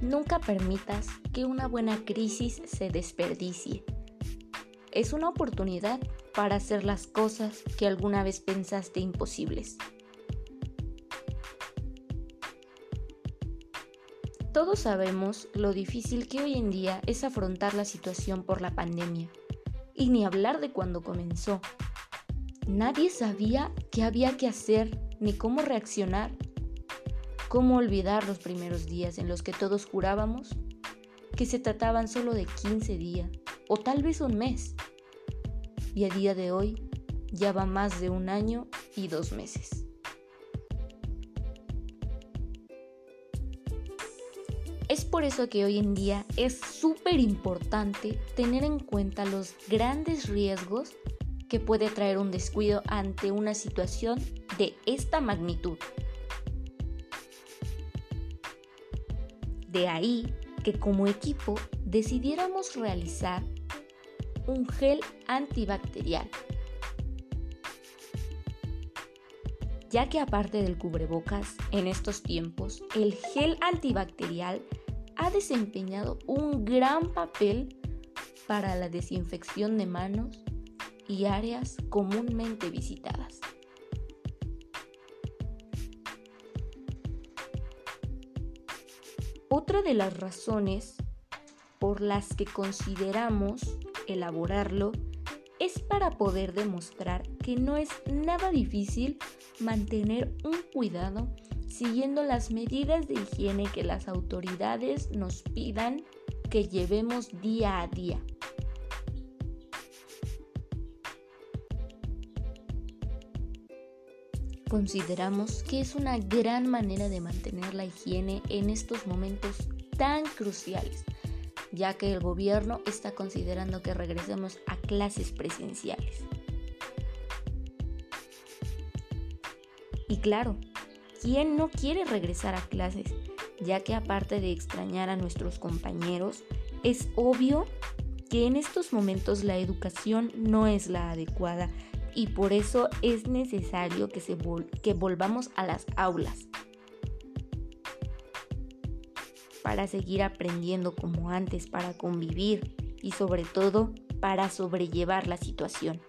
Nunca permitas que una buena crisis se desperdicie. Es una oportunidad para hacer las cosas que alguna vez pensaste imposibles. Todos sabemos lo difícil que hoy en día es afrontar la situación por la pandemia, y ni hablar de cuando comenzó. Nadie sabía qué había que hacer ni cómo reaccionar ¿Cómo olvidar los primeros días en los que todos jurábamos que se trataban solo de 15 días o tal vez un mes? Y a día de hoy ya va más de un año y dos meses. Es por eso que hoy en día es súper importante tener en cuenta los grandes riesgos que puede traer un descuido ante una situación de esta magnitud. De ahí que como equipo decidiéramos realizar un gel antibacterial, ya que aparte del cubrebocas, en estos tiempos, el gel antibacterial ha desempeñado un gran papel para la desinfección de manos y áreas comúnmente visitadas. Otra de las razones por las que consideramos elaborarlo es para poder demostrar que no es nada difícil mantener un cuidado siguiendo las medidas de higiene que las autoridades nos pidan que llevemos día a día. Consideramos que es una gran manera de mantener la higiene en estos momentos tan cruciales, ya que el gobierno está considerando que regresemos a clases presenciales. Y claro, ¿quién no quiere regresar a clases? Ya que aparte de extrañar a nuestros compañeros, es obvio que en estos momentos la educación no es la adecuada y por eso es necesario que, se que volvamos a las aulas para seguir aprendiendo como antes, para convivir y sobre todo para sobrellevar la situación.